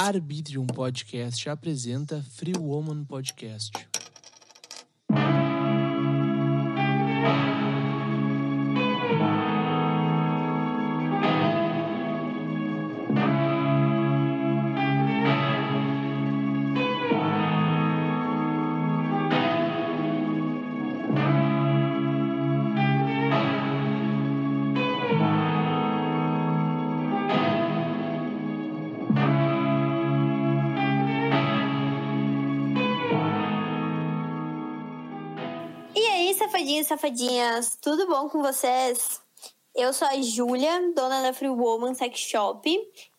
Arbitrium Podcast apresenta Free Woman Podcast. Safadinhas, tudo bom com vocês? Eu sou a Júlia, dona da Free Woman Sex Shop.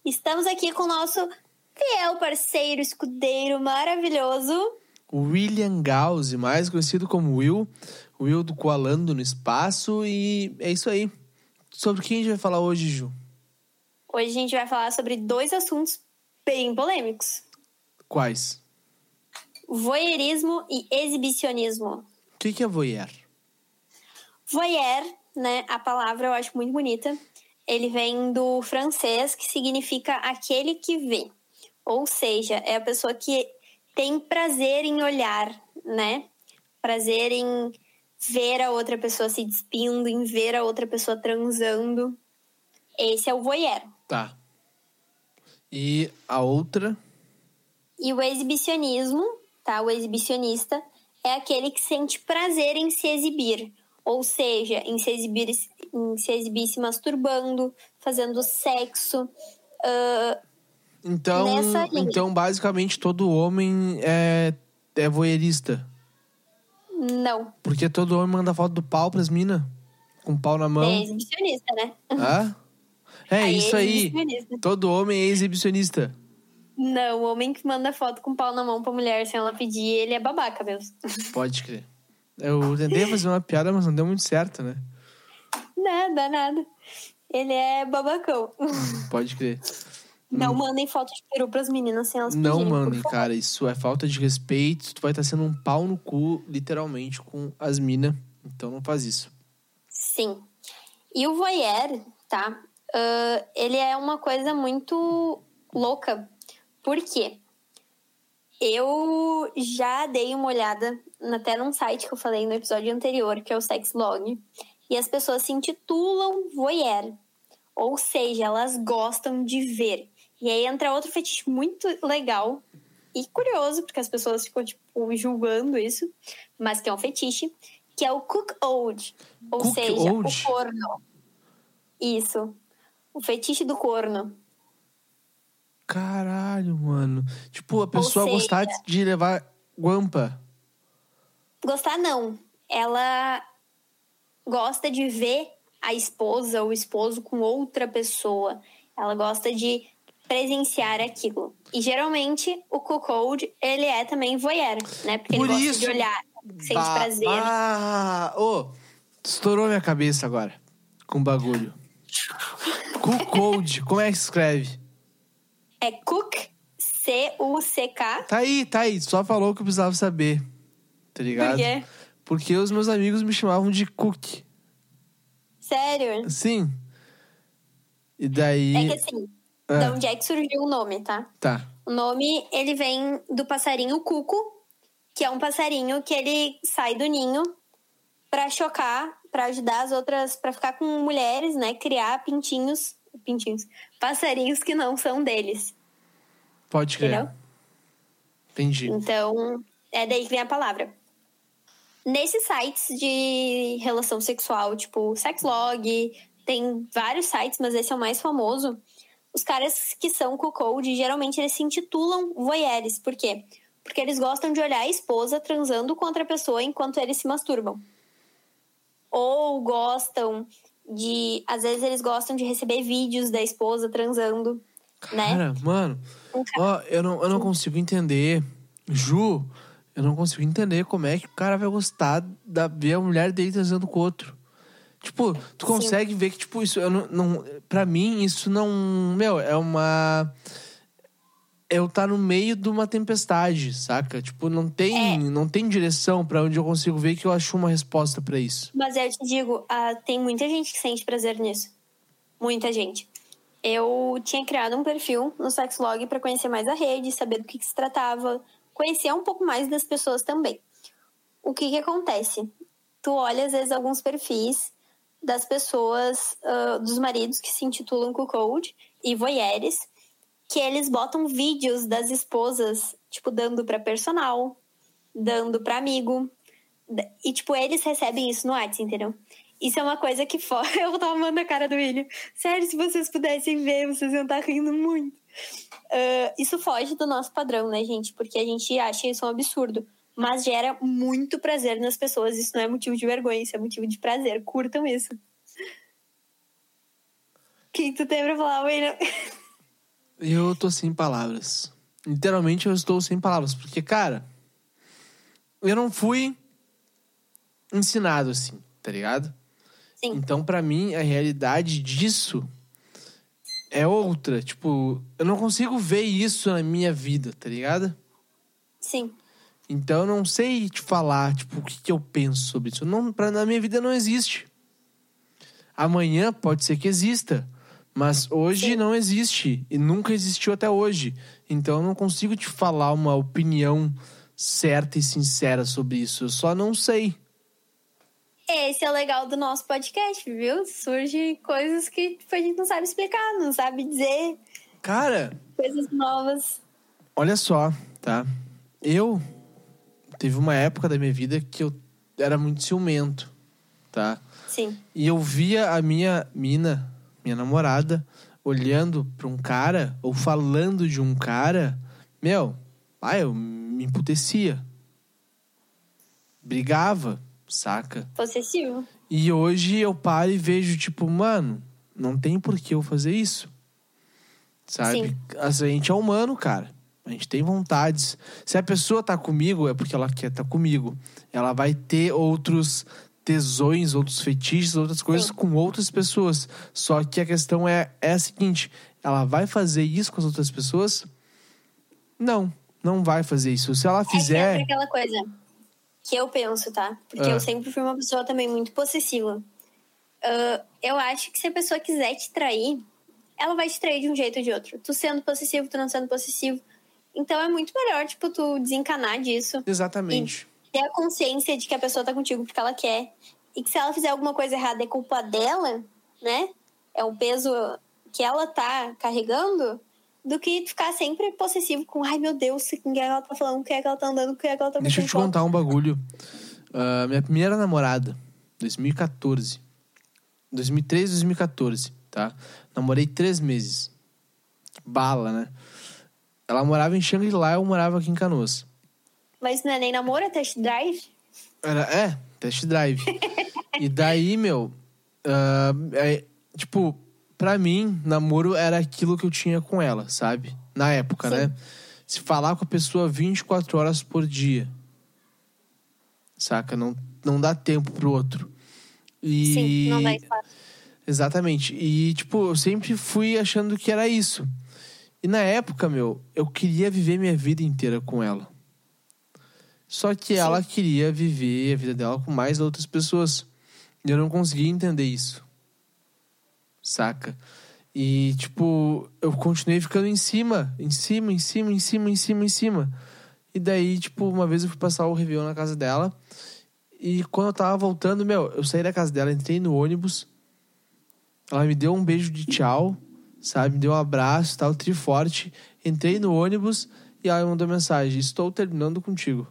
Estamos aqui com o nosso fiel parceiro, escudeiro maravilhoso. William Gause, mais conhecido como Will, Will do Coalando no Espaço, e é isso aí. Sobre quem a gente vai falar hoje, Ju? Hoje a gente vai falar sobre dois assuntos bem polêmicos: Quais? voyeurismo e exibicionismo. O que que é voyeur? Voyeur, né? A palavra eu acho muito bonita. Ele vem do francês, que significa aquele que vê. Ou seja, é a pessoa que tem prazer em olhar, né? Prazer em ver a outra pessoa se despindo, em ver a outra pessoa transando. Esse é o voyeur. Tá. E a outra? E o exibicionismo, tá? O exibicionista é aquele que sente prazer em se exibir. Ou seja, em se exibir, em se, exibir se masturbando, fazendo sexo. ah, Então, então basicamente todo homem é, é voyeurista. não, Porque todo homem manda foto do pau pras minas. Com o pau na é mão. exibicionista, né? Hã? É Aí é isso aí. exibicionista. Todo homem é exibicionista. Não, o homem que manda foto com pau na mão pra mulher sem ela pedir, ele é babaca mesmo. Pode crer. Eu tentei fazer uma piada, mas não deu muito certo, né? Nada, nada. Ele é babacão. Pode crer. Não mandem foto de peru pras meninas sem elas Hum. Não pedirem. mandem, cara. Isso é falta de respeito. Tu vai estar sendo um pau no cu, literalmente, com as minas. Então não faz isso. Sim. E o voyeur, tá? Ah, ele é uma coisa muito louca. Por quê? Eu já dei uma olhada até num site que eu falei no episódio anterior, que é o Sexlog. E as pessoas se intitulam voyeur. Ou seja, elas gostam de ver. E aí entra outro fetiche muito legal e curioso, porque as pessoas ficam, tipo, julgando isso, mas que é um fetiche, que é o cook old. Ou Cook seja, old? o corno. Isso. O fetiche do corno. Caralho, mano. Tipo, a pessoa seja- gostar de levar guampa. Gostar não. Ela gosta de ver a esposa ou o esposo com outra pessoa. Ela gosta de presenciar aquilo. E geralmente o cuckold, ele é também voyeur, né? Porque Por ele gosta isso- de olhar, sente Bah, prazer. Ah, ô, estourou minha cabeça agora. Com bagulho. Cuckold, como é que se escreve? É cook, C-U-C-K. Tá aí, tá aí. Só falou que eu precisava saber. Tá ligado? Por quê? Porque os meus amigos me chamavam de Cook. Sério? Sim. E daí. É que assim, Ah. de onde é que surgiu o nome, tá? Tá. O nome, ele vem do passarinho cuco, que é um passarinho que ele sai do ninho pra chocar, pra ajudar as outras, pra ficar com mulheres, né? Criar pintinhos, pintinhos, passarinhos que não são deles, Pode crer. entendeu? Entendi. Então, é daí que vem a palavra. Nesses sites de relação sexual, tipo Sexlog, tem vários sites, mas esse é o mais famoso. Os caras que são cuckold, geralmente eles se intitulam voyeurs. Por quê? Porque eles gostam de olhar a esposa transando com outra pessoa enquanto eles se masturbam. Ou gostam de... Às vezes eles gostam de receber vídeos da esposa transando, né? Cara, mano, Um ó, eu não, eu não consigo entender. Ju, eu não consigo entender como é que o cara vai gostar da ver a mulher dele transando com outro. Tipo, tu Sim. consegue ver que, tipo, isso eu não, não. Pra mim, isso não. Meu, é uma. Eu tá no meio de uma tempestade, saca? Tipo, não tem, É. não tem direção pra onde eu consigo ver que eu acho uma resposta pra isso. Mas eu te digo, ah, tem muita gente que sente prazer nisso. Muita gente. eu tinha criado um perfil no Sexlog para conhecer mais a rede, saber do que, que, se tratava, conhecer um pouco mais das pessoas também. O que, que acontece? Tu olha, às vezes, alguns perfis das pessoas, uh, dos maridos que se intitulam Code e voyeurs, que eles botam vídeos das esposas, tipo, dando para personal, dando para amigo. E, tipo, eles recebem isso no WhatsApp, entendeu? Isso é uma coisa que fora. Eu tava amando a cara do William. Sério, se vocês pudessem ver, vocês iam estar tá rindo muito. Uh, isso foge do nosso padrão, né, gente? Porque a gente acha isso um absurdo. Mas gera muito prazer nas pessoas. Isso não é motivo de vergonha, isso é motivo de prazer. Curtam isso. O que tu tem pra falar, William? Eu tô sem palavras. Literalmente eu estou sem palavras. Porque, cara, eu não fui ensinado assim, tá ligado? Sim. Então, para mim, a realidade disso é outra. Tipo, eu não consigo ver isso na minha vida, tá ligado? Sim. Então, eu não sei te falar, tipo, o que, que eu penso sobre isso. Não, pra, na minha vida não existe. Amanhã pode ser que exista, mas hoje Sim. não existe e nunca existiu até hoje. Então, eu não consigo te falar uma opinião certa e sincera sobre isso. Eu só não sei. Esse é o legal do nosso podcast, viu? Surge coisas que a gente não sabe explicar, não sabe dizer. Cara. Coisas novas. Olha só, tá? Eu. Teve uma época da minha vida que eu era muito ciumento, tá? Sim. E eu via a minha mina, minha namorada, olhando pra um cara ou falando de um cara. Meu, ah, eu me emputecia. Brigava saca? Possessivo. E hoje eu paro e vejo, tipo, mano, não tem por que eu fazer isso. Sabe? Sim. A gente é humano, cara. A gente tem vontades. Se a pessoa tá comigo, é porque ela quer estar tá comigo. Ela vai ter outros tesões, outros fetiches, outras coisas Sim. com outras pessoas. Só que a questão é, é a seguinte: ela vai fazer isso com as outras pessoas? Não, não vai fazer isso. Se ela fizer. É aquela coisa que eu penso, tá? Porque eu ah. sempre fui uma pessoa também muito possessiva. Uh, eu acho que se a pessoa quiser te trair, ela vai te trair de um jeito ou de outro. Tu sendo possessivo, tu não sendo possessivo. Então é muito melhor, tipo, tu desencanar disso. Exatamente. ter a consciência de que a pessoa tá contigo porque ela quer. E que se ela fizer alguma coisa errada é culpa dela, né? É um peso que ela tá carregando do que ficar sempre possessivo com, ai meu Deus, o que ela tá falando, o que é que ela tá andando, o que é que ela tá Deixa eu te contar um bagulho. Uh, minha primeira namorada, 2014. 2013, 2014, tá? Namorei três meses. Bala, né? Ela morava em Shangri-La, eu morava aqui em Canoas. Mas não é nem namoro, é test drive? Era, é, test drive. e daí, meu, uh, é, tipo, para mim, namoro era aquilo que eu tinha com ela, sabe? Na época, Sim. né? Se falar com a pessoa 24 horas por dia. Saca? Não, não dá tempo pro outro. E... Sim, não dá espaço. Exatamente. E, tipo, eu sempre fui achando que era isso. E na época, meu, eu queria viver minha vida inteira com ela. Só que Sim. ela queria viver a vida dela com mais outras pessoas. E eu não conseguia entender isso saca? E, tipo, eu continuei ficando em cima, em cima, em cima, em cima, em cima, em cima. E daí, tipo, uma vez eu fui passar o Réveillon na casa dela. E quando eu tava voltando, meu, eu saí da casa dela, entrei no ônibus. Ela me deu um beijo de tchau, sabe? Me deu um abraço, tal, triforte. Entrei no ônibus e ela me mandou mensagem: Estou terminando contigo.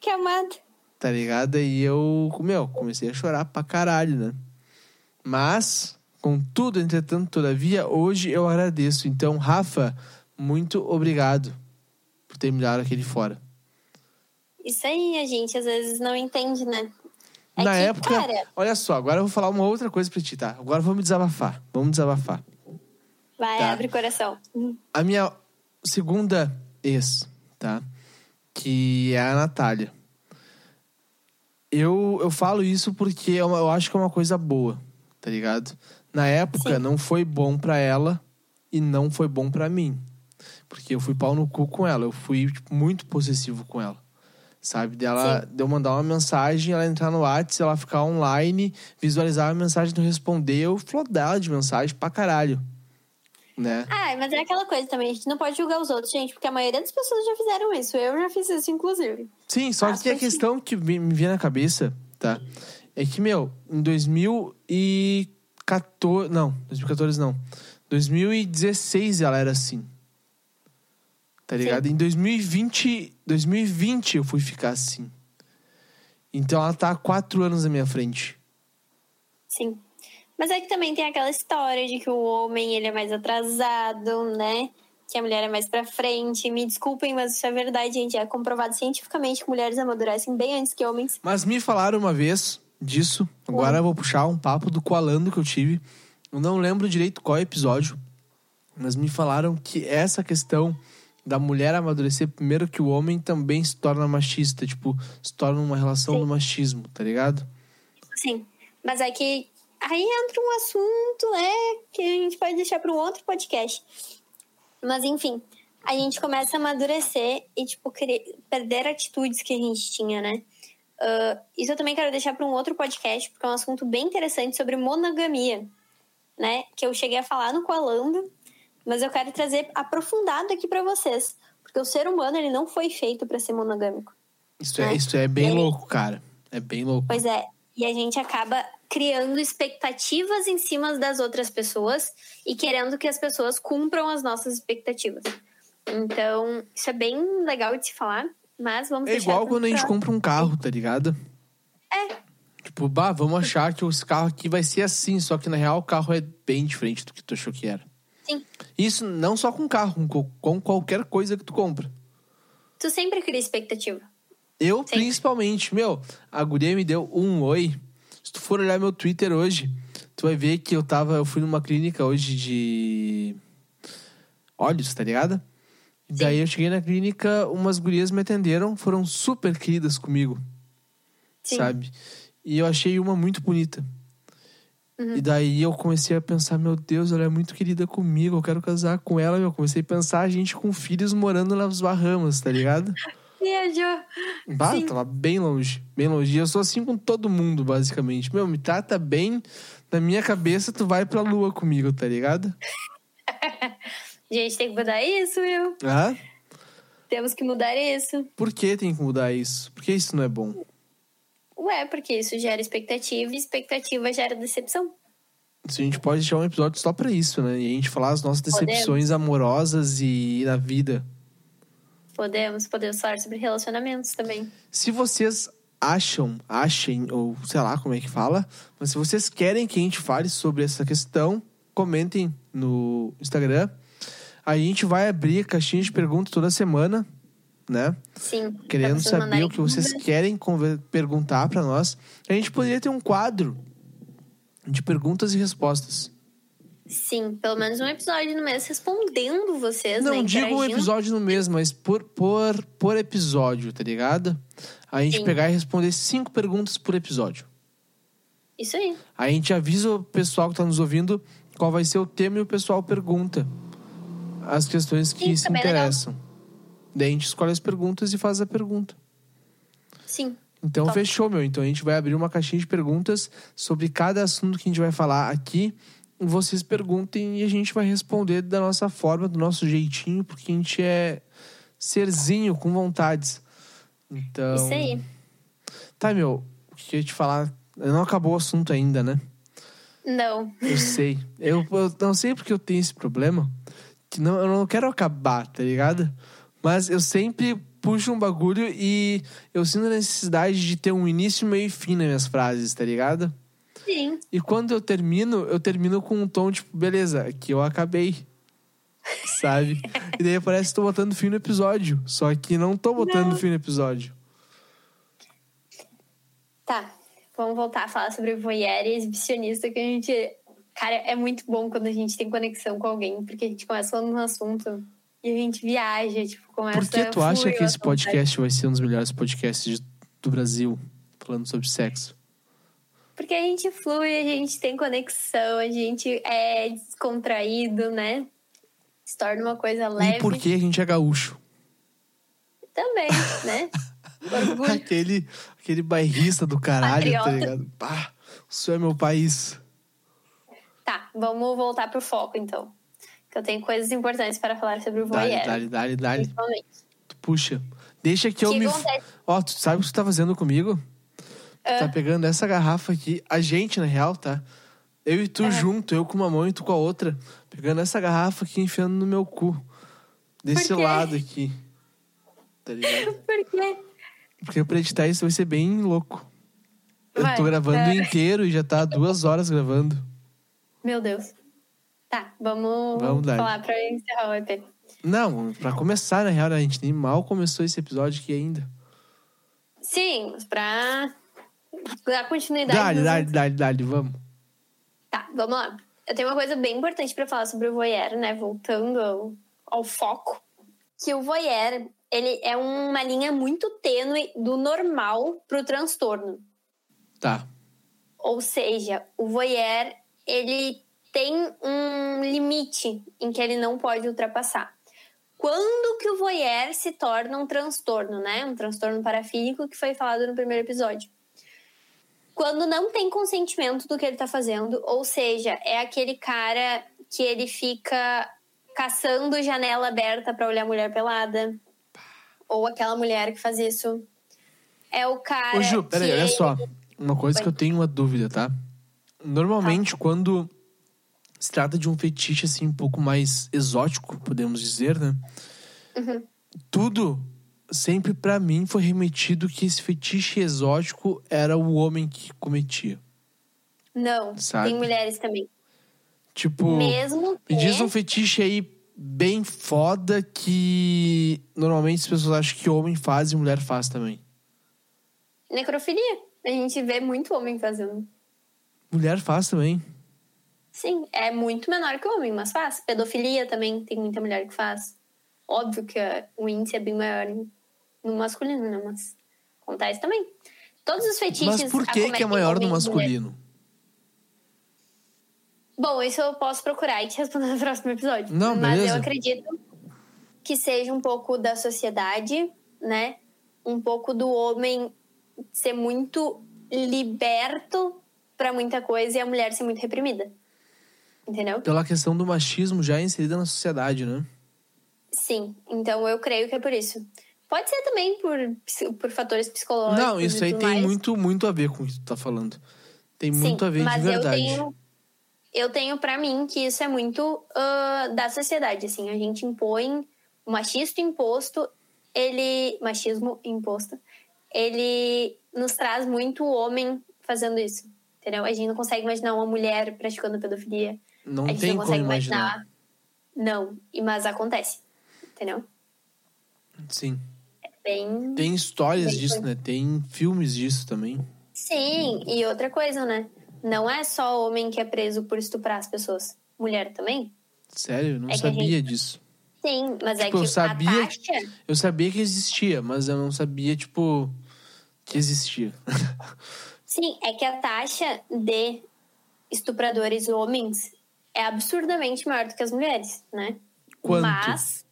Que amado. Tá ligado? E eu, meu, comecei a chorar pra caralho, né? Mas, contudo, entretanto, todavia, hoje eu agradeço. Então, Rafa, muito obrigado por ter me dado aquele fora. Isso aí, a gente às vezes não entende, né? É Na que, época, cara... olha só, agora eu vou falar uma outra coisa pra ti, tá? Agora vamos desabafar. Vamos desabafar. Vai, tá? abre o coração. A minha segunda ex, tá? Que é a Natália. Eu, eu falo isso porque eu, eu acho que é uma coisa boa tá ligado? Na época Sim. não foi bom para ela e não foi bom para mim. Porque eu fui pau no cu com ela, eu fui tipo, muito possessivo com ela. Sabe? Dela, de eu mandar uma mensagem, ela entrar no WhatsApp, ela ficar online, visualizar a mensagem, não responder, eu flodar de mensagem pra caralho. Né? Ah, mas é aquela coisa também, a gente não pode julgar os outros, gente, porque a maioria das pessoas já fizeram isso. Eu já fiz isso, inclusive. Sim, só As que a questão que me me vem na cabeça, tá? É que, meu, em 2014. Não, 2014 não. 2016 ela era assim. Tá ligado? Em 2020, 2020 eu fui ficar assim. Então ela tá há quatro anos na minha frente. Sim. Mas é que também tem aquela história de que o homem ele é mais atrasado, né? Que a mulher é mais pra frente. Me desculpem, mas isso é verdade, gente. É comprovado cientificamente que mulheres amadurecem bem antes que homens. Mas me falaram uma vez disso. Agora eu vou puxar um papo do Coalando que eu tive. Eu não lembro direito qual episódio. Mas me falaram que essa questão da mulher amadurecer primeiro que o homem também se torna machista. Tipo, se torna uma relação Sim. do machismo, tá ligado? Sim. Mas é que aí entra um assunto, é, que a gente pode deixar para um outro podcast. Mas enfim, a gente começa a amadurecer e, tipo, querer, perder atitudes que a gente tinha, né? Ah, isso eu também quero deixar para um outro podcast, porque é um assunto bem interessante sobre monogamia, né? Que eu cheguei a falar no Coalando, mas eu quero trazer aprofundado aqui para vocês. Porque o ser humano, ele não foi feito para ser monogâmico. Isso é, É. isso é bem louco, cara. É bem louco. Pois é, e a gente acaba criando expectativas em cima das outras pessoas e querendo que as pessoas cumpram as nossas expectativas. Então, isso é bem legal de se falar, mas vamos É igual quando a gente compra um carro, tá ligado? É. Tipo, bah, vamos achar que esse carro aqui vai ser assim, só que na real o carro é bem diferente do que tu achou que era. Sim. Isso não só com carro, com, co- com qualquer coisa que tu compra. Tu sempre cria expectativa. Eu, Sempre. principalmente, meu, a guria me deu um oi. Se tu for olhar meu Twitter hoje, tu vai ver que eu tava, eu fui numa clínica hoje de olhos, tá ligado? E daí eu cheguei na clínica, umas gurias me atenderam, foram super queridas comigo, Sim. sabe? E eu achei uma muito bonita. Uhum. E daí eu comecei a pensar, meu Deus, ela é muito querida comigo, eu quero casar com ela. Eu comecei a pensar a gente com filhos morando nas Bahamas, tá ligado? Viajou. Bah, Sim. tava bem longe, bem longe. E eu sou assim com todo mundo, basicamente. Meu, me trata bem, na minha cabeça tu vai pra lua comigo, tá ligado? Gente, tem que mudar isso, viu? Ah? Temos que mudar isso. Por que tem que mudar isso? Por que isso não é bom? Ué, porque isso gera expectativa e expectativa gera decepção. Se a gente pode deixar um episódio só pra isso, né? E a gente falar as nossas Podemos. decepções amorosas e na vida. Podemos, podemos falar sobre relacionamentos também. Se vocês acham, achem, ou sei lá como é que fala, mas se vocês querem que a gente fale sobre essa questão, comentem no Instagram. A gente vai abrir caixinha de perguntas toda semana, né? Sim. Querendo saber o que vocês querem perguntar pra nós. A gente poderia ter um quadro de perguntas e respostas. Sim, pelo menos um episódio no mês respondendo vocês, né? Não digo um episódio no mês, mas por, por, por episódio, tá ligado? A gente Sim. pegar e responder cinco perguntas por episódio. Isso aí. Aí a gente avisa o pessoal que tá nos ouvindo qual vai ser o tema e o pessoal pergunta as questões que se tá bem legal. interessam. Daí a gente escolhe as perguntas e faz a pergunta. Sim. Então Top. fechou, meu. Então a gente vai abrir uma caixinha de perguntas sobre cada assunto que a gente vai falar aqui. Vocês perguntem e a gente vai responder da nossa forma, do nosso jeitinho, porque a gente é serzinho com vontades. Então. Isso aí. Tá, meu. O que eu ia te falar? Não acabou o assunto ainda, né? Não. Eu sei. Eu, eu não sei porque eu tenho esse problema. Que não, eu não quero acabar, tá ligado? Mas eu sempre puxo um bagulho e eu sinto a necessidade de ter um início, meio e fim nas minhas frases, tá ligado? Sim. E quando eu termino, eu termino com um tom tipo, beleza, aqui eu acabei. Sabe? e daí parece que tô botando fim no episódio. Só que não tô botando Não. fim no episódio. Tá. Vamos voltar a falar sobre voyeur e exibicionista, que a gente. Cara, é muito bom quando a gente tem conexão com alguém, porque a gente começa falando um assunto e a gente viaja, tipo, começa Por que tu acha que o esse assunto, podcast vai ser um dos melhores podcasts de- do Brasil? Falando sobre sexo. Porque a gente flui, a gente tem conexão, a gente é descontraído, né? Se torna uma coisa leve E porque a gente é gaúcho. também, né? Aquele, aquele bairrista do caralho, tá Patriota. ligado? Pá, isso é meu país. Tá, vamos voltar pro foco então. Que eu tenho coisas importantes para falar sobre o Dale, voyeur. dale, dale, dale. Principalmente. Tu puxa. Deixa que eu Que me. acontece? Ó, tu sabe o que tu tá fazendo comigo? Tu tá pegando essa garrafa aqui, a gente, na real, tá? Eu e tu É. junto, eu com uma mão e tu com a outra. Pegando essa garrafa aqui e enfiando no meu cu. Desse lado aqui. Tá ligado? Por quê? Porque pra editar isso vai ser bem louco. Eu tô gravando é. inteiro e já tá duas horas gravando. Meu Deus. Tá, vamos, Vamos falar pra encerrar o EP. Não, pra começar, na real, a gente nem mal começou esse episódio aqui ainda. Sim, mas pra dar continuidade. Dale, dale, dale, dale, vamos. Tá, vamos lá. Eu tenho uma coisa bem importante pra falar sobre o voyeur, né? Voltando ao, ao foco. Que o voyeur, ele é uma linha muito tênue do normal pro transtorno. Tá. Ou seja, o voyeur, ele tem um limite em que ele não pode ultrapassar. Quando que o voyeur se torna um transtorno, né? Um transtorno parafílico que foi falado no primeiro episódio. Quando não tem consentimento do que ele tá fazendo, ou seja, é aquele cara que ele fica caçando janela aberta para olhar mulher pelada, ou aquela mulher que faz isso. É o cara Ô, Ju, peraí, olha só. Uma coisa que eu tenho uma dúvida, tá? Normalmente, quando se trata de um fetiche, assim, um pouco mais exótico, podemos dizer, né? Uhum. Tudo, sempre pra mim, foi remetido que esse fetiche exótico era o homem que cometia. Não, Sabe? tem mulheres também. Tipo, Mesmo que... me diz um fetiche aí bem foda que normalmente as pessoas acham que homem faz e mulher faz também. Necrofilia. A gente vê muito homem fazendo. Mulher faz também. Sim, é muito menor que o homem, mas faz. Pedofilia também tem muita mulher que faz. Óbvio que o índice é bem maior no masculino, né? Mas acontece também. Todos os fetiches. Mas por que, que é maior no masculino? Bom, isso eu posso procurar e te responder no próximo episódio. Não, Mas beleza. eu acredito que seja um pouco da sociedade, né? Um pouco do homem ser muito liberto pra muita coisa e a mulher ser muito reprimida. Entendeu? Pela questão do machismo já inserida na sociedade, né? Sim, então eu creio que é por isso. Pode ser também por, por fatores psicológicos. Não, isso aí tem mais. muito, muito a ver com o que tu tá falando. Tem muito Sim, a ver mas de verdade. Eu tenho, eu tenho para mim que isso é muito ah, da sociedade, assim. A gente impõe o machismo imposto, ele... Machismo imposto. Ele nos traz muito o homem fazendo isso, entendeu? A gente não consegue imaginar uma mulher praticando pedofilia. Não a gente tem não como consegue imaginar. Não, e- mas acontece, entendeu? Sim. Bem... Tem histórias Bem disso, né? Tem filmes disso também. Sim, e outra coisa, né? Não é só homem que é preso por estuprar as pessoas. Mulher também? Sério, eu não É sabia disso. Sim, mas é Tipo, que eu sabia taxa... Eu sabia que existia, mas eu não sabia, tipo, que existia. Sim, é que a taxa de estupradores homens é absurdamente maior do que as mulheres, né? Quanto? Mas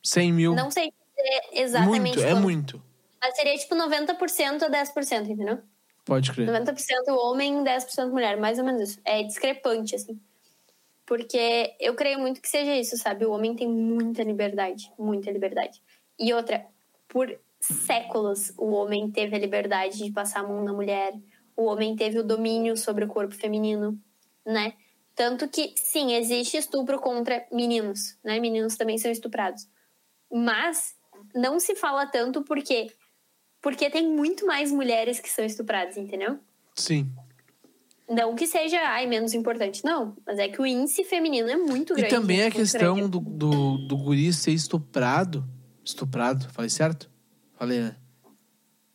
100 mil. não sei dizer exatamente muito, é quanto. muito. Mas seria tipo 90% a 10%, entendeu? Pode crer. 90% homem, 10% mulher, mais ou menos isso. É discrepante, assim. Porque eu creio muito que seja isso, sabe? O homem tem muita liberdade, muita liberdade. E outra, por séculos o homem teve a liberdade de passar a mão na mulher, o homem teve o domínio sobre o corpo feminino, né? Tanto que, sim, existe estupro contra meninos, né? Meninos também são estuprados. Mas não se fala tanto porque porque tem muito mais mulheres que são estupradas, entendeu? Sim. Não que seja ai, menos importante, não. Mas é que o índice feminino é muito grande. E também a questão grande. do, do, do guri ser estuprado. Estuprado, falei certo? Falei, né?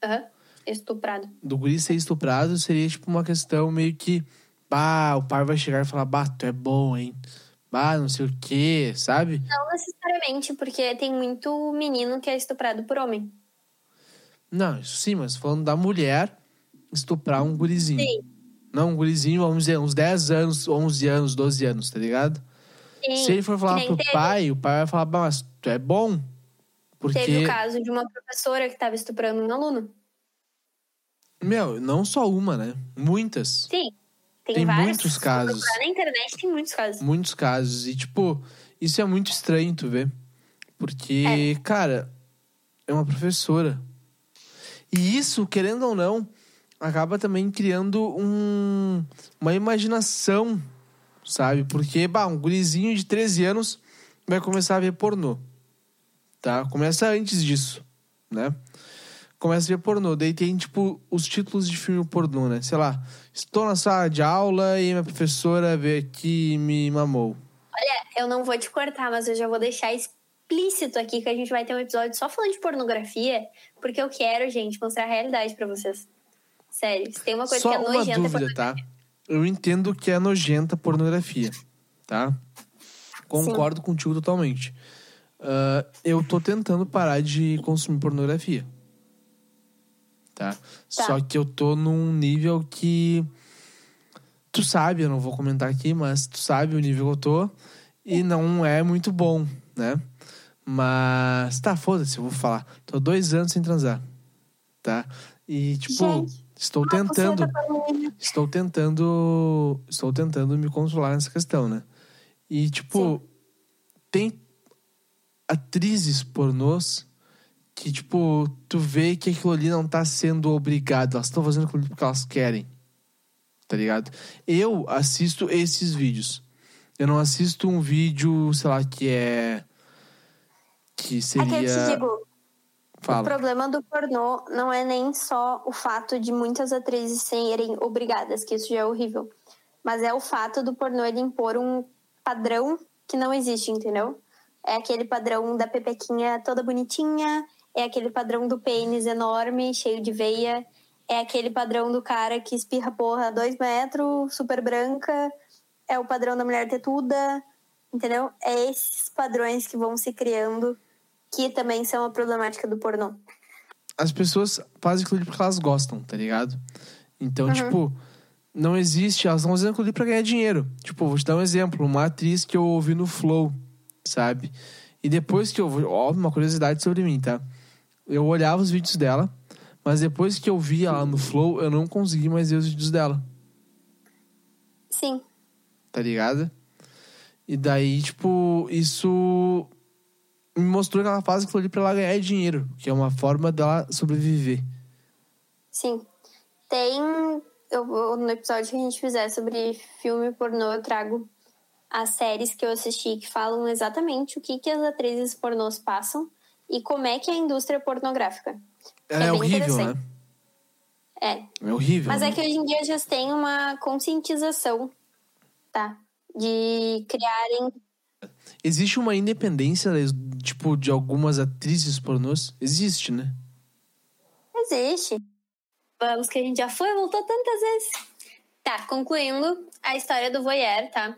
Aham, Estuprado. Do guri ser estuprado seria tipo uma questão meio que. Bah, o pai vai chegar e falar, bah, tu é bom, hein? Bah, não sei o quê, sabe? Não necessariamente, porque tem muito menino que é estuprado por homem. Não, isso sim, mas falando da mulher estuprar um gurizinho. Sim. Não, um gurizinho, vamos dizer, uns 10 anos, 11 anos, 12 anos, tá ligado? Sim, Se ele for falar pro teve- pai, o pai vai falar, bah, mas tu é bom? Porque, Teve o caso de uma professora que estava estuprando um aluno. meu, não só uma, né? Muitas. Sim. Tem, Tem vários. muitos casos. na internet tem muitos casos. Muitos casos. E, tipo, isso é muito estranho, tu vê. Porque, cara, é uma professora. E isso, querendo ou não, acaba também criando um, uma imaginação, sabe? Porque, bah, um gurizinho de 13 anos vai começar a ver pornô. Tá? Começa antes disso, né? Começa a ver pornô. Daí tem, tipo, os títulos de filme pornô, né? Sei lá, estou na sala de aula e minha professora veio aqui e me mamou. Eu não vou te cortar, mas eu já vou deixar explícito aqui que a gente vai ter um episódio só falando de pornografia, porque eu quero, gente, mostrar a realidade pra vocês. Sério, se tem uma coisa Só que é uma nojenta... é dúvida, tá? Eu entendo que é nojenta pornografia, tá? Concordo contigo totalmente. Ah, eu tô tentando parar de consumir pornografia. Tá? Só que eu tô num nível que. Tu sabe, eu não vou comentar aqui, mas tu sabe o nível que eu tô. E não é muito bom, né? Mas. Tá, foda-se, eu vou falar. Tô dois anos sem transar. Tá? E, tipo, Gente, estou Ah, tentando. tá falando- Estou tentando. Estou tentando me controlar nessa questão, né? E, tipo, tem atrizes pornôs que, tipo, tu vê que aquilo ali não tá sendo obrigado. Elas estão fazendo aquilo porque elas querem. Tá ligado? Eu assisto esses vídeos. Eu não assisto um vídeo, sei lá, que é. Que É que eu seria. te digo, o Fala. problema do pornô não é nem só o fato de muitas atrizes serem obrigadas, que isso já é horrível. Mas é o fato do pornô ele impor um padrão que não existe, entendeu? É aquele padrão da pepequinha toda bonitinha, é aquele padrão do pênis enorme, cheio de veia, é aquele padrão do cara que espirra porra dois metros, super branca, é o padrão da mulher tetuda, entendeu? É esses padrões que vão se criando que também são a problemática do pornô. as pessoas fazem aquilo ali porque elas gostam, tá ligado? Então, Uhum. tipo, não existe, elas fazendo aquilo ali pra ganhar dinheiro. Tipo, vou te dar um exemplo, uma atriz que eu ouvi no Flow, sabe? E depois que eu, óbvio, uma curiosidade sobre mim, tá? Eu olhava os vídeos dela, mas depois que eu vi ela no Flow, eu não consegui mais ver os vídeos dela, Sim, tá ligado? E daí, tipo, isso me mostrou que ela faz aquilo ali pra ela ganhar dinheiro, que é uma forma dela sobreviver. sim. Tem. Eu, no episódio que a gente fizer sobre filme pornô, eu trago as séries que eu assisti que falam exatamente o que, que as atrizes pornôs passam e como é que é a indústria pornográfica. É, É horrível, né? É, É horrível. Mas né? é que hoje em dia já tem uma conscientização, tá? De criarem. Existe uma independência, tipo, de algumas atrizes pornôs? Existe, né? Existe. Vamos, que a gente já foi voltou tantas vezes. Tá, concluindo a história do voyeur, tá?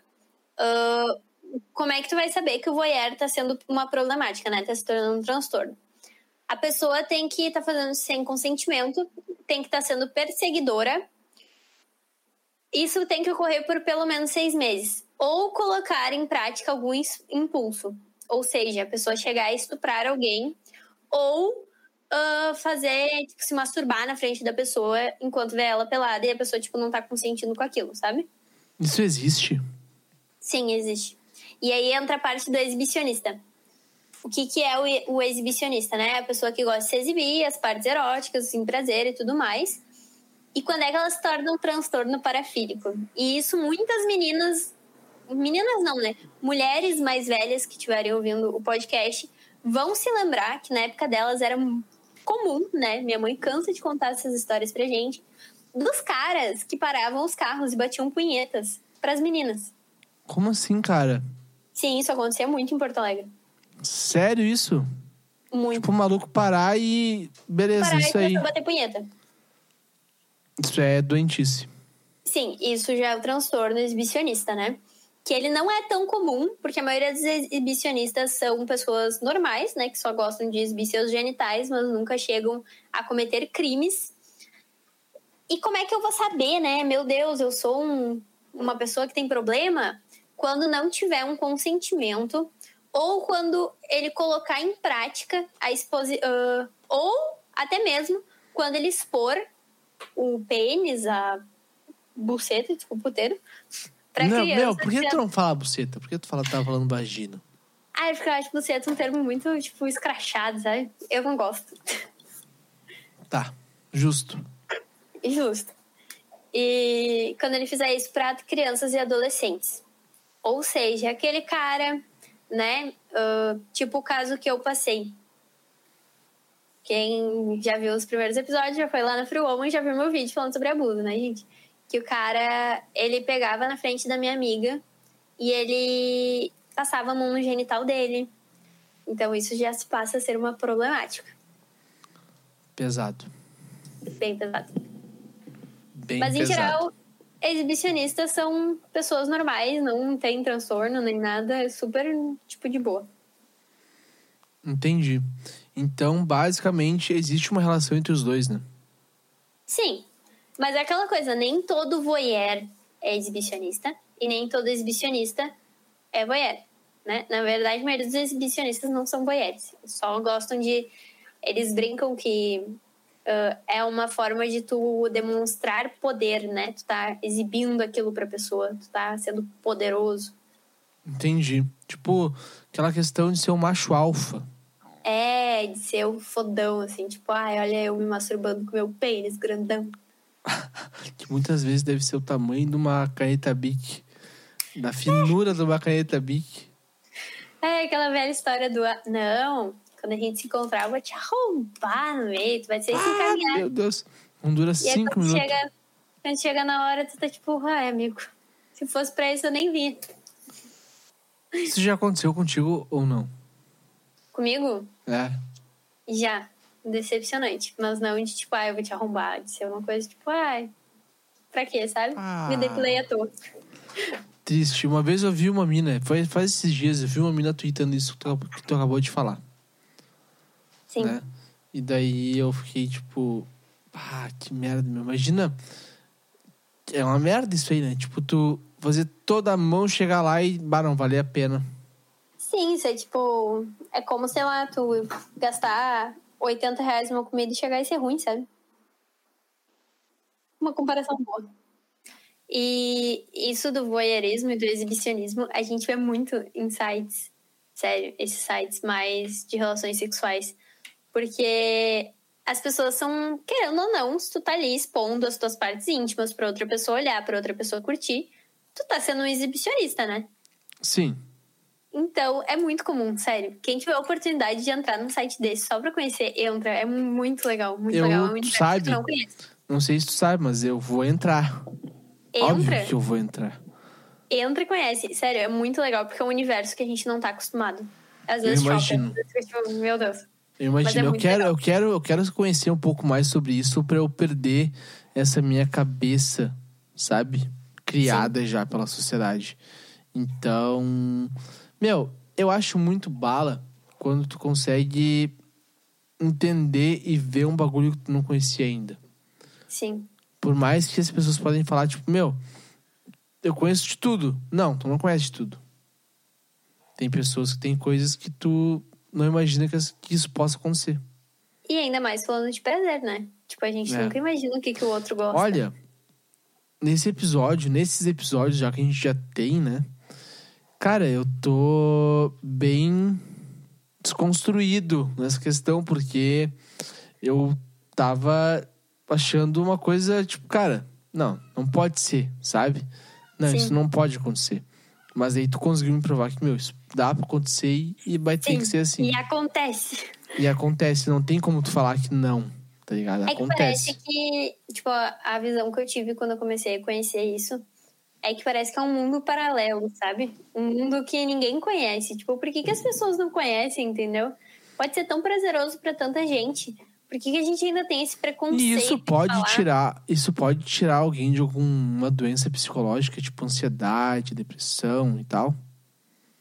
Como é que tu vai saber que o voyeur tá sendo uma problemática, né? Tá se tornando um transtorno. A pessoa tem que estar fazendo sem consentimento, tem que estar sendo perseguidora. Isso tem que ocorrer por pelo menos seis meses. Ou colocar em prática algum impulso. Ou seja, a pessoa chegar a estuprar alguém. Ou ah, fazer, tipo, se masturbar na frente da pessoa enquanto vê ela pelada e a pessoa, tipo, não tá consentindo com aquilo, sabe? Isso existe? Sim, existe. E aí entra a parte do exibicionista. O que, que é o, o exibicionista, né? A pessoa que gosta de se exibir, as partes eróticas, assim, prazer e tudo mais. E quando é que ela se torna um transtorno parafílico? E isso muitas meninas, meninas não, né? Mulheres mais velhas que estiverem ouvindo o podcast vão se lembrar que na época delas era comum, né? Minha mãe cansa de contar essas histórias pra gente. Dos caras que paravam os carros e batiam punhetas pras meninas. Como assim, cara? Sim, isso acontecia muito em Porto Alegre. Sério isso? Muito. Tipo, o maluco parar e. Beleza, Parar e isso aí. começar a bater punheta. Isso é doentice. Sim, isso já é o transtorno exibicionista, né? Que ele não é tão comum, porque a maioria dos exibicionistas são pessoas normais, né? Que só gostam de exibir seus genitais, mas nunca chegam a cometer crimes. E como é que eu vou saber, né? Meu Deus, eu sou um- uma pessoa que tem problema? Quando não tiver um consentimento ou quando ele colocar em prática a exposição. Uh, ou até mesmo quando ele expor o pênis, a buceta, desculpa, puteiro, pra não, criança. meu, por que tu não fala buceta? Por que tu fala, tá falando vagina? Ah, é porque eu acho buceta um termo muito, tipo, escrachado, sabe? Eu não gosto. Tá, justo. Justo. E quando ele fizer isso para crianças e adolescentes. Ou seja, aquele cara, né? Uh, tipo o caso que eu passei. Quem já viu os primeiros episódios, já foi lá na Free Woman, já viu meu vídeo falando sobre abuso, né, gente? Que o cara, ele pegava na frente da minha amiga e ele passava a mão no genital dele. Então isso já se passa a ser uma problemática. Pesado. Bem pesado. Bem Mas em pesado. geral, exibicionistas são pessoas normais, não tem transtorno nem nada, é super tipo de boa. Entendi. Então, basicamente, existe uma relação entre os dois, né? Sim, mas é aquela coisa, nem todo voyeur é exibicionista e nem todo exibicionista é voyeur, né? Na verdade, a maioria dos exibicionistas não são voyeurs, só gostam de... Eles brincam que uh, é uma forma de tu demonstrar poder, né? Tu tá exibindo aquilo pra pessoa, tu tá sendo poderoso. Entendi. Tipo, aquela questão de ser um macho alfa. É, de ser o fodão, assim, tipo, ai, olha eu me masturbando com meu pênis grandão. que muitas vezes deve ser o tamanho de uma caneta Bic. Da finura de uma caneta Bic. É aquela velha história do. Não, quando a gente se encontrar, eu vou te arrombar no meio, tu vai ser esse Ah, encaminhado. meu Deus. Não dura E aí, cinco quando minutos. chega, quando chega na hora, tu tá tipo, ai, amigo, se fosse pra isso eu nem vi. Isso já aconteceu contigo ou não? Comigo, É. já. Decepcionante. Mas não de tipo, ai, eu vou te arrombar. De ser uma coisa tipo, ai, pra quê, sabe? Ah. Me depilei à toa. Triste. Uma vez eu vi uma mina, faz, faz esses dias, eu vi uma mina tweetando isso que tu, que tu acabou de falar. Sim. né? E daí eu fiquei tipo, ah, que merda, meu. Imagina. É uma merda isso aí, né? Tipo, tu fazer toda a mão chegar lá e, bah, não, valer a pena. Sim, isso é tipo. É como, sei lá, tu gastar 80 reais numa comida e chegar e ser ruim, sabe? Uma comparação boa. E isso do voyeurismo e do exibicionismo, a gente vê muito em sites, sério, esses sites mais de relações sexuais. Porque as pessoas são, querendo ou não, se tu tá ali expondo as tuas partes íntimas pra outra pessoa olhar, pra outra pessoa curtir, tu tá sendo um exibicionista, né? Sim. Então, é muito comum, sério. Quem tiver a oportunidade de entrar num site desse só pra conhecer, entra. É muito legal, muito Eu- legal. É universo sabe? não. Não sei se tu sabe, mas eu vou entrar. Óbvio Entra, que eu vou entrar. entra e conhece. Sério, é muito legal, porque é um universo que a gente não tá acostumado. Às vezes choca. imagino. tipo, meu Deus. Eu Mas imagino, é eu quero, legal. eu quero, eu quero conhecer um pouco mais sobre isso pra eu perder essa minha cabeça, sabe? Criada já pela sociedade. Então, meu, eu acho muito bala quando tu consegue entender e ver um bagulho que tu não conhecia ainda. Sim. Por mais que as pessoas podem falar, tipo, meu, eu conheço de tudo. Não, tu não conhece de tudo. Tem pessoas que têm coisas que tu não imagina que, isso possa acontecer. E ainda mais falando de prazer, né? Tipo, a gente É. nunca imagina o que, que o outro gosta. Olha, nesse episódio, nesses episódios já que a gente já tem, né? Cara, eu tô bem desconstruído nessa questão, porque eu tava achando uma coisa, tipo, cara, não, não pode ser, sabe? Não, Sim. isso não pode acontecer. Mas aí tu conseguiu me provar que, meu, isso dá pra acontecer e- vai ter Sim, que ser assim. E acontece. E acontece, não tem como tu falar que não, tá ligado? É que Acontece. parece que, tipo, a visão que eu tive quando eu comecei a conhecer isso é que parece que é um mundo paralelo, sabe? Um mundo que ninguém conhece. Tipo, por que, que as pessoas não conhecem, entendeu? Pode ser tão prazeroso pra tanta gente. Por que, que a gente ainda tem esse preconceito? E isso de pode tirar, isso pode tirar alguém de alguma doença psicológica, tipo ansiedade, depressão e tal.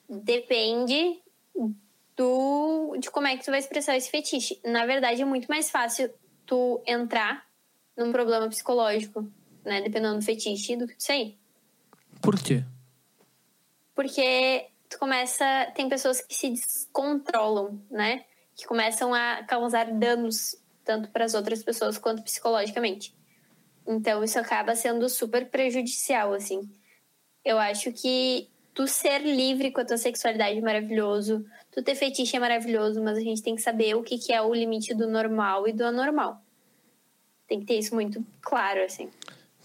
Depende do de como é que tu vai expressar esse fetiche. Na verdade, é muito mais fácil tu entrar num problema psicológico, né? Dependendo do fetiche, do que tu sair. Por quê? Porque tu começa. Tem pessoas que se descontrolam, né? Que começam a causar danos tanto para as outras pessoas quanto psicologicamente. Então isso acaba sendo super prejudicial, assim. Eu acho que tu ser livre com a tua sexualidade é maravilhoso, tu ter fetiche é maravilhoso, mas a gente tem que saber o que, que é o limite do normal e do anormal. Tem que ter isso muito claro, assim.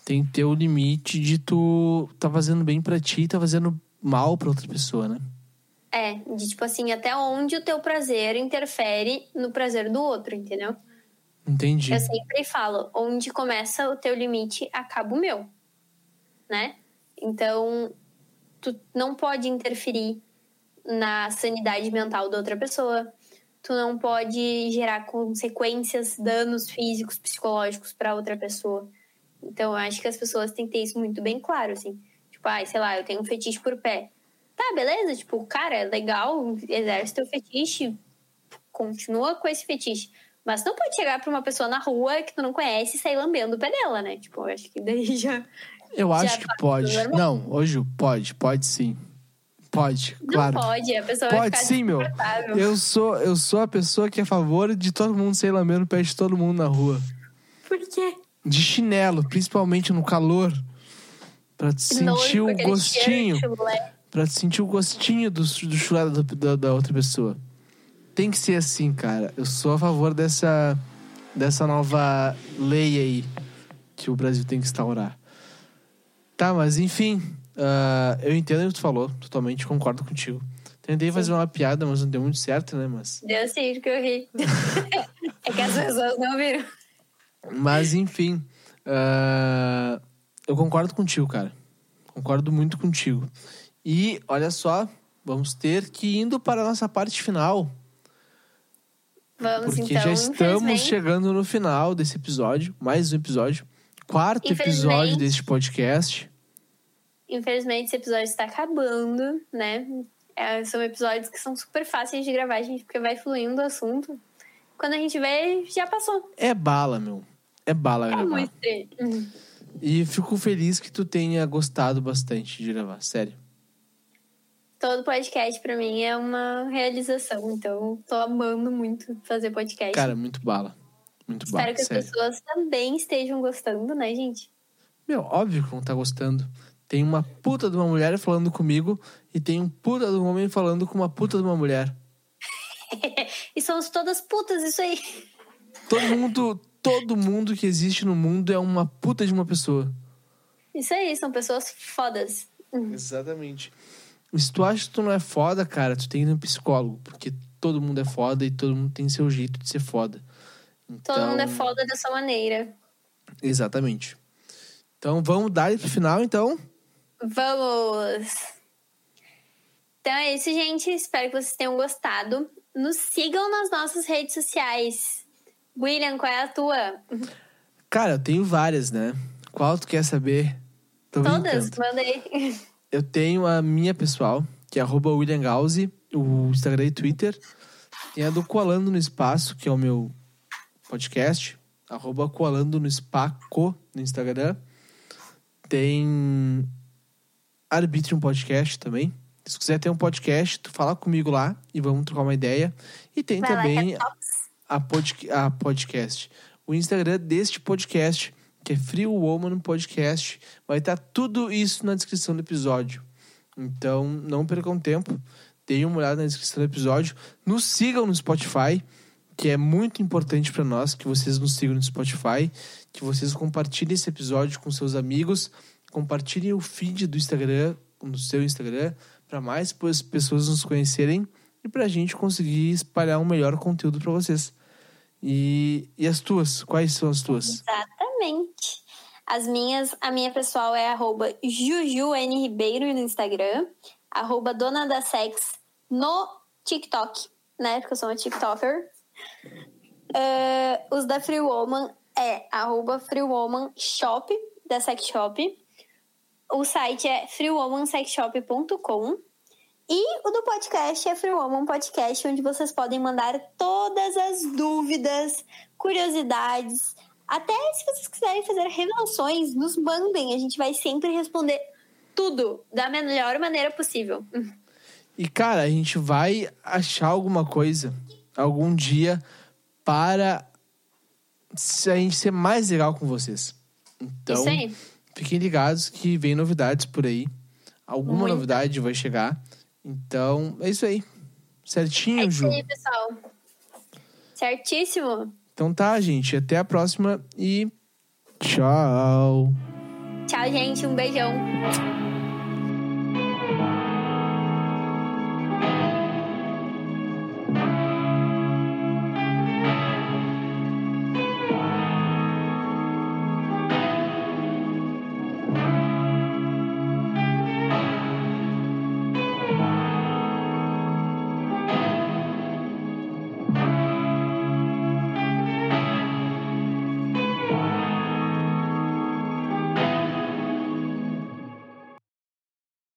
Tem que ter o limite de tu tá fazendo bem para ti tá fazendo mal para outra pessoa, né? É, de tipo assim, até onde o teu prazer interfere no prazer do outro, entendeu? Entendi. Eu sempre falo, onde começa o teu limite, acaba o meu, né? Então, tu não pode interferir na sanidade mental da outra pessoa. Tu não pode gerar consequências, danos físicos, psicológicos para outra pessoa. Então, eu acho que as pessoas têm que ter isso muito bem claro, assim. Tipo, ai, ah, sei lá, eu tenho um fetiche por pé. Tá, beleza? Tipo, cara, é legal, exerce teu fetiche, continua com esse fetiche. Mas não pode chegar pra uma pessoa na rua que tu não conhece e sair lambendo o pé dela, né? Tipo, eu acho que daí já. Eu acho já que pode. Não, hoje pode, pode sim. Pode, claro. Não pode, a pessoa pode sim, meu. Eu sou, eu sou a pessoa que é a favor de todo mundo sair lambendo o pé de todo mundo na rua. Por quê? De chinelo, principalmente no calor. Pra sentir o gostinho. Pra te sentir o gostinho do, do chulé da, da, outra pessoa tem que ser assim, cara. Eu sou a favor dessa, dessa nova lei aí que o Brasil tem que instaurar. Tá, mas enfim, uh, eu entendo o que tu falou, totalmente concordo contigo. Tentei fazer uma piada, mas não deu muito certo, né? Mas... Deu sim, porque eu ri. é que as pessoas não viram. Mas enfim, uh, eu concordo contigo, cara. Concordo muito contigo. E olha só, vamos ter que indo para a nossa parte final. Vamos Porque então. já estamos chegando no final desse episódio, mais um episódio, quarto episódio deste podcast. Infelizmente esse episódio está acabando, né? É, são episódios que são super fáceis de gravar, gente, porque vai fluindo o assunto. Quando a gente vê, já passou. É bala, meu. É bala é gravar. muito. E fico feliz que tu tenha gostado bastante de gravar, sério todo podcast para mim é uma realização. Então, tô amando muito fazer podcast. Cara, muito bala. Muito Espero bala. Espero que sério. as pessoas também estejam gostando, né, gente? Meu, óbvio que vão estar tá gostando. Tem uma puta de uma mulher falando comigo e tem um puta de um homem falando com uma puta de uma mulher. e somos todas putas, isso aí. Todo mundo, todo mundo que existe no mundo é uma puta de uma pessoa. Isso aí, são pessoas fodas. Exatamente. Se tu acha que tu não é foda, cara, tu tem que ir no psicólogo. Porque todo mundo é foda e todo mundo tem seu jeito de ser foda. Então... Todo mundo é então foda dessa maneira. Exatamente. Então vamos dar pro final, então? Vamos! Então é isso, gente. Espero que vocês tenham gostado. Nos sigam nas nossas redes sociais. William, qual é a tua? Cara, eu tenho várias, né? Qual tu quer saber? Tô Todas, mandei. Eu tenho a minha pessoal, que é arroba William Gauzi, o Instagram e Twitter. Tem a do Coalando no Espaço, que é o meu podcast, arroba Coalando no Espaco no Instagram. Tem Arbitrium Podcast também. Se quiser ter um podcast, tu fala comigo lá e vamos trocar uma ideia. E tem Vai também lá, a, pod, a podcast. O Instagram deste podcast que é Free Woman Podcast. Vai estar tá tudo isso na descrição do episódio. Então, não percam tempo. Deem uma olhada na descrição do episódio. Nos sigam no Spotify, que é muito importante para nós que vocês nos sigam no Spotify, que vocês compartilhem esse episódio com seus amigos, compartilhem o feed do Instagram, no seu Instagram, para mais pessoas nos conhecerem e para a gente conseguir espalhar um melhor conteúdo para vocês. E, e as tuas? Quais são as tuas? Exatamente. As minhas, a minha pessoal é arroba Ribeiro no Instagram, arroba Dona da Sex no TikTok, né? Porque eu sou uma TikToker. Uh, os da Free Woman é arroba Free Woman Shop, da Sex Shop. O site é freewomansexshop.com. E o do podcast é Free Woman Podcast, onde vocês podem mandar todas as dúvidas, curiosidades, até se vocês quiserem fazer revelações, nos mandem. A gente vai sempre responder tudo da melhor maneira possível. E, cara, a gente vai achar alguma coisa algum dia para a gente ser mais legal com vocês. Então, fiquem ligados que vem novidades por aí. Alguma Muita. novidade vai chegar. Então, é isso aí. Certinho, É isso Ju? aí, pessoal. Certíssimo. Então tá, gente. Até a próxima e tchau. Tchau, gente. Um beijão.